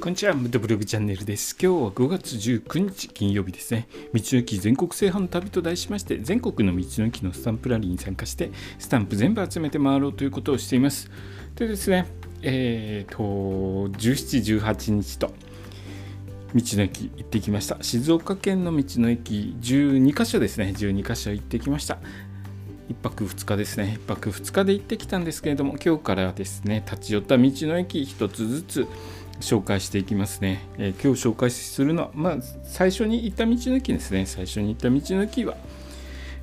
こんにちは、ムドブログチャンネルです。今日は5月19日金曜日ですね。道の駅全国制覇の旅と題しまして、全国の道の駅のスタンプラリーに参加して、スタンプ全部集めて回ろうということをしています。でですね、えーと、17、18日と、道の駅行ってきました。静岡県の道の駅12カ所ですね、12カ所行ってきました。1泊2日ですね1泊2日で行ってきたんですけれども今日からですね立ち寄った道の駅1つずつ紹介していきますね、えー、今日紹介するのは、まあ、最初に行った道の駅ですね。最初に行った道の駅は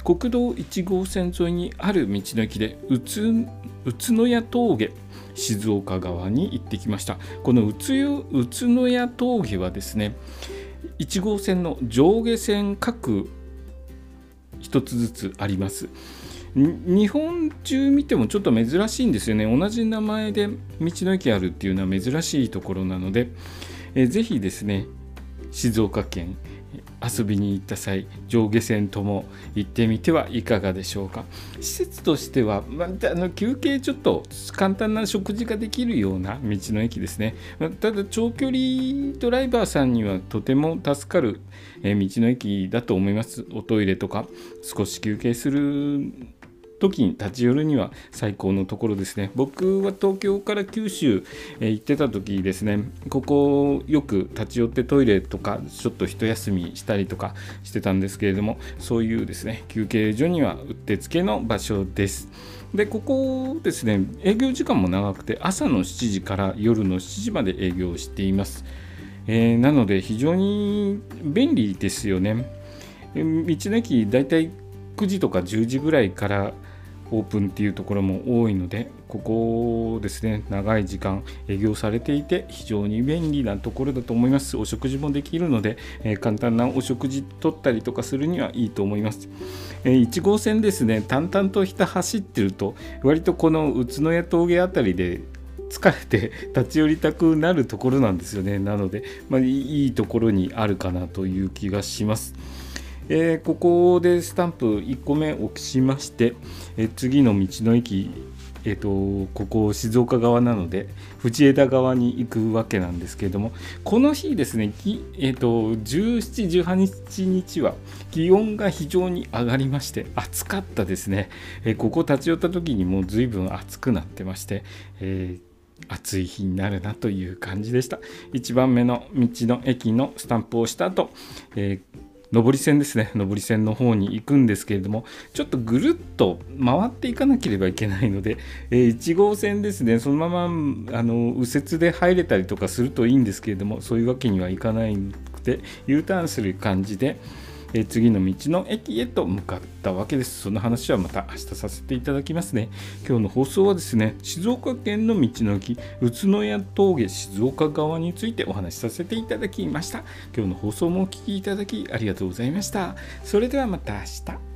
国道1号線沿いにある道の駅で宇都谷峠静岡側に行ってきました。この宇都谷峠はですね1号線の上下線各1つずつあります。日本中見てもちょっと珍しいんですよね。同じ名前で道の駅あるっていうのは珍しいところなので、えー、ぜひですね静岡県遊びに行った際上下線とも行ってみてはいかがでしょうか。施設としては、まあ、あの休憩ちょっと簡単な食事ができるような道の駅ですね、ただ長距離ドライバーさんにはとても助かる、え、道の駅だと思います。おトイレとか少し休憩する時に立ち寄るには最高のところですね。僕は東京から九州、え行ってた時ですね。ここよく立ち寄ってトイレとかちょっと一休みしたりとかしてたんですけれどもそういうですね休憩所にはうってつけの場所です。でここですね営業時間も長くて朝の7時から夜の7時まで営業しています、えー、なので非常に便利ですよね。道の駅だいたい9時とか10時ぐらいからオープンっていうところも多いのでここですね長い時間営業されていて非常に便利なところだと思います。お食事もできるので、えー、簡単なお食事取ったりとかするにはいいと思います、えー、1号線ですね淡々と下走ってると割とこの宇都宮峠あたりで疲れて立ち寄りたくなるところなんですよね。なので、まあ、いいところにあるかなという気がします。えー、ここでスタンプ1個目置きしまして、えー、次の道の駅、えーと、ここ静岡側なので藤枝側に行くわけなんですけれどもこの日ですね、えーと、17、18日は気温が非常に上がりまして暑かったですね、えー、ここ立ち寄った時にもう随分暑くなってまして、えー暑い日になるなという感じでした。1番目の道の駅のスタンプをした後、えー上り線ですね。上り線の方に行くんですけれどもちょっとぐるっと回っていかなければいけないので、えー、1号線ですね。そのままあの右折で入れたりとかするといいんですけれどもそういうわけにはいかないくて U ターンする感じで、え、次の道の駅へと向かったわけです。その話はまた明日させていただきますね。今日の放送はですね静岡県の道の駅宇都宮峠静岡側についてお話しさせていただきました。今日の放送もお聴きいただきありがとうございました。それではまた明日。